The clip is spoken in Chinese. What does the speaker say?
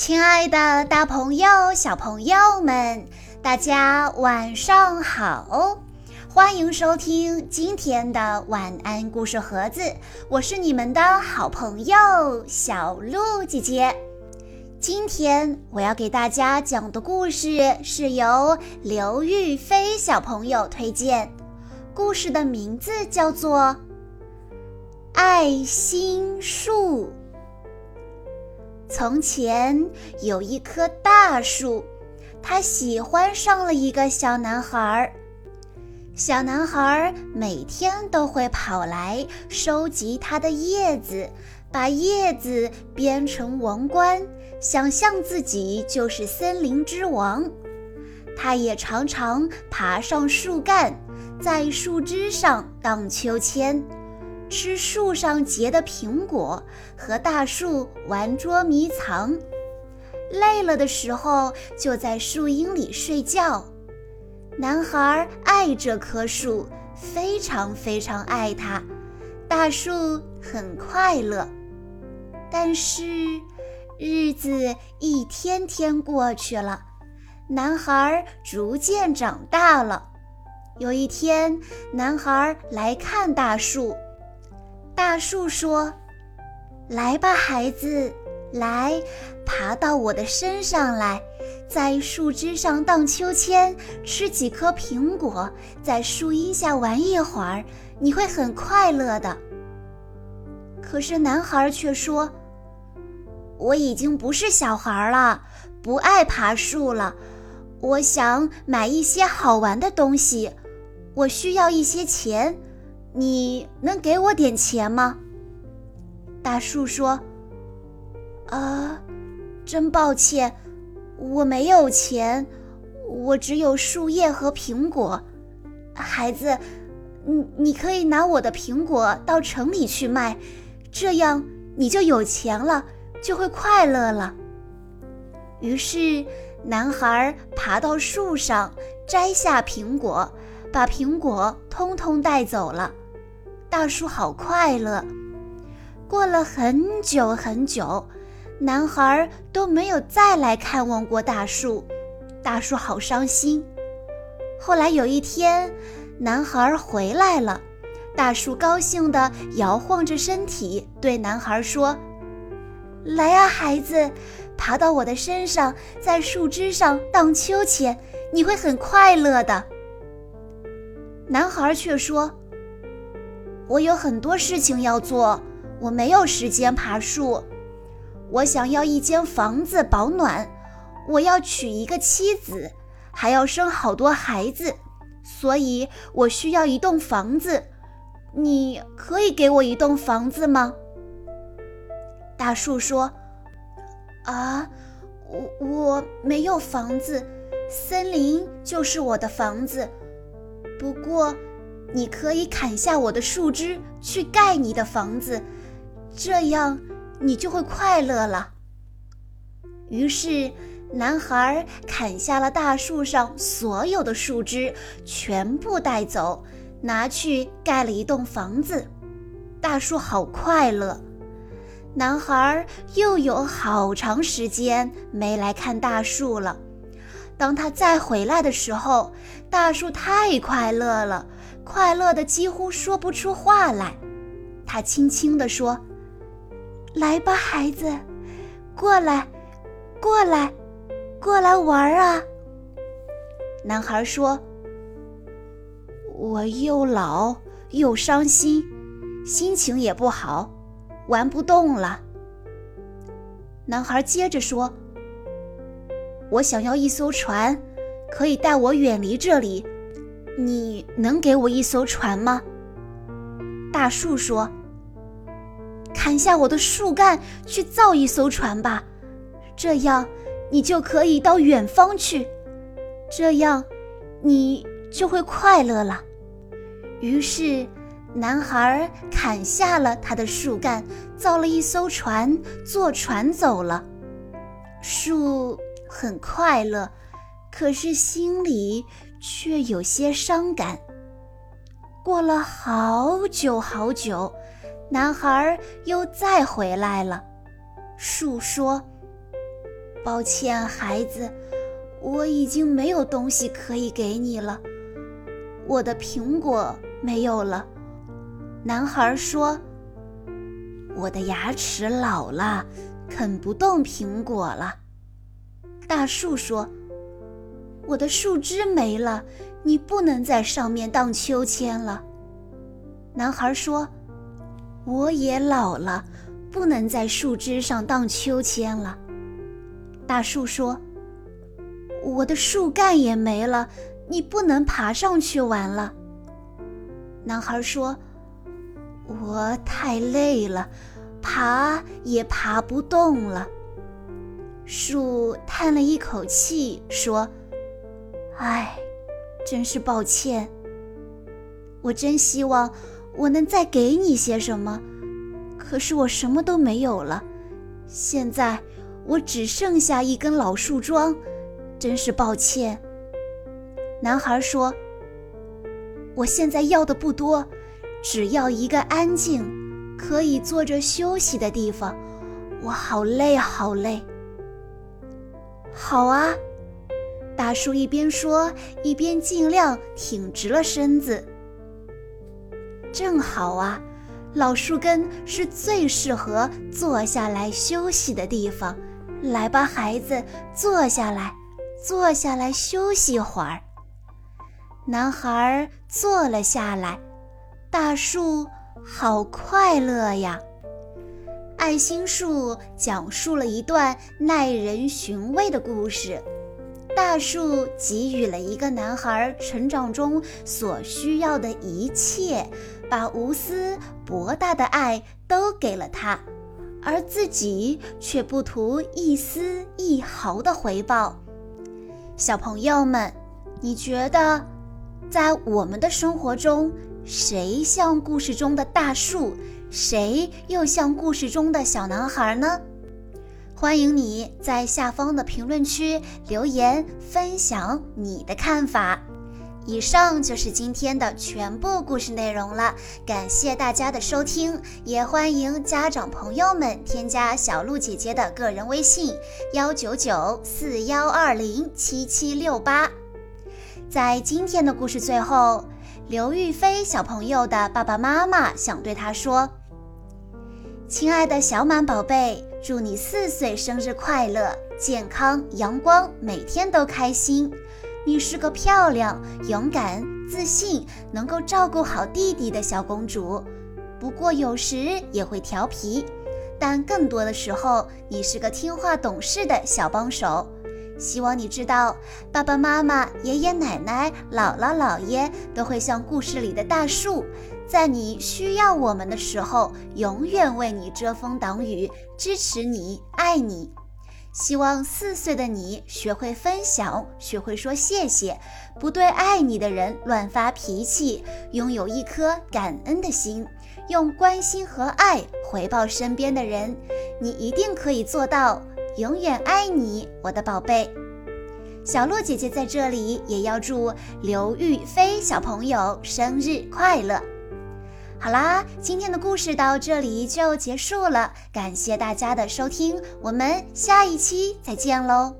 亲爱的，大朋友、小朋友们，大家晚上好！欢迎收听今天的晚安故事盒子，我是你们的好朋友小鹿姐姐。今天我要给大家讲的故事是由刘玉飞小朋友推荐，故事的名字叫做《爱心树》。从前有一棵大树，它喜欢上了一个小男孩。小男孩每天都会跑来收集它的叶子，把叶子编成王冠，想象自己就是森林之王。他也常常爬上树干，在树枝上荡秋千。吃树上结的苹果，和大树玩捉迷藏，累了的时候就在树荫里睡觉。男孩爱这棵树，非常非常爱它。大树很快乐，但是日子一天天过去了，男孩逐渐长大了。有一天，男孩来看大树。大树说：“来吧，孩子，来，爬到我的身上来，在树枝上荡秋千，吃几颗苹果，在树荫下玩一会儿，你会很快乐的。”可是男孩却说：“我已经不是小孩了，不爱爬树了，我想买一些好玩的东西，我需要一些钱。”你能给我点钱吗？大树说：“啊，真抱歉，我没有钱，我只有树叶和苹果。孩子，你你可以拿我的苹果到城里去卖，这样你就有钱了，就会快乐了。”于是，男孩爬到树上，摘下苹果，把苹果通通带走了。大树好快乐。过了很久很久，男孩都没有再来看望过大树，大树好伤心。后来有一天，男孩回来了，大树高兴地摇晃着身体，对男孩说：“来啊，孩子，爬到我的身上，在树枝上荡秋千，你会很快乐的。”男孩却说。我有很多事情要做，我没有时间爬树。我想要一间房子保暖，我要娶一个妻子，还要生好多孩子，所以我需要一栋房子。你可以给我一栋房子吗？大树说：“啊，我我没有房子，森林就是我的房子。不过。”你可以砍下我的树枝去盖你的房子，这样你就会快乐了。于是，男孩砍下了大树上所有的树枝，全部带走，拿去盖了一栋房子。大树好快乐。男孩又有好长时间没来看大树了。当他再回来的时候，大树太快乐了。快乐的几乎说不出话来，他轻轻地说：“来吧，孩子，过来，过来，过来玩啊！”男孩说：“我又老又伤心，心情也不好，玩不动了。”男孩接着说：“我想要一艘船，可以带我远离这里。”你能给我一艘船吗？大树说：“砍下我的树干去造一艘船吧，这样你就可以到远方去，这样你就会快乐了。”于是，男孩砍下了他的树干，造了一艘船，坐船走了。树很快乐，可是心里……却有些伤感。过了好久好久，男孩又再回来了。树说：“抱歉，孩子，我已经没有东西可以给你了。我的苹果没有了。男孩说：“我的牙齿老了，啃不动苹果了。”大树说：“我的树枝没了，你不能在上面荡秋千了。”男孩说：“我也老了，不能在树枝上荡秋千了。”大树说：“我的树干也没了，你不能爬上去玩了。”男孩说。我太累了，爬也爬不动了。树叹了一口气，说：“唉，真是抱歉。我真希望我能再给你些什么，可是我什么都没有了。现在我只剩下一根老树桩，真是抱歉。”男孩说：“我现在要的不多。”只要一个安静、可以坐着休息的地方，我好累，好累。好啊，大树一边说，一边尽量挺直了身子。正好啊，老树根是最适合坐下来休息的地方。来吧，孩子，坐下来，坐下来休息会儿。男孩坐了下来。大树好快乐呀！爱心树讲述了一段耐人寻味的故事。大树给予了一个男孩成长中所需要的一切，把无私博大的爱都给了他，而自己却不图一丝一毫的回报。小朋友们，你觉得在我们的生活中？谁像故事中的大树，谁又像故事中的小男孩呢？欢迎你在下方的评论区留言分享你的看法。以上就是今天的全部故事内容了，感谢大家的收听，也欢迎家长朋友们添加小鹿姐姐的个人微信：幺九九四幺二零七七六八。在今天的故事最后。刘玉飞小朋友的爸爸妈妈想对他说：“亲爱的小满宝贝，祝你四岁生日快乐，健康阳光，每天都开心。你是个漂亮、勇敢、自信，能够照顾好弟弟的小公主。不过有时也会调皮，但更多的时候，你是个听话懂事的小帮手。”希望你知道，爸爸妈妈、爷爷奶奶、姥姥姥爷都会像故事里的大树，在你需要我们的时候，永远为你遮风挡雨，支持你，爱你。希望四岁的你学会分享，学会说谢谢，不对爱你的人乱发脾气，拥有一颗感恩的心，用关心和爱回报身边的人。你一定可以做到。永远爱你，我的宝贝。小鹿姐姐在这里也要祝刘玉飞小朋友生日快乐。好啦，今天的故事到这里就结束了，感谢大家的收听，我们下一期再见喽。